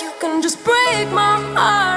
You can just break my heart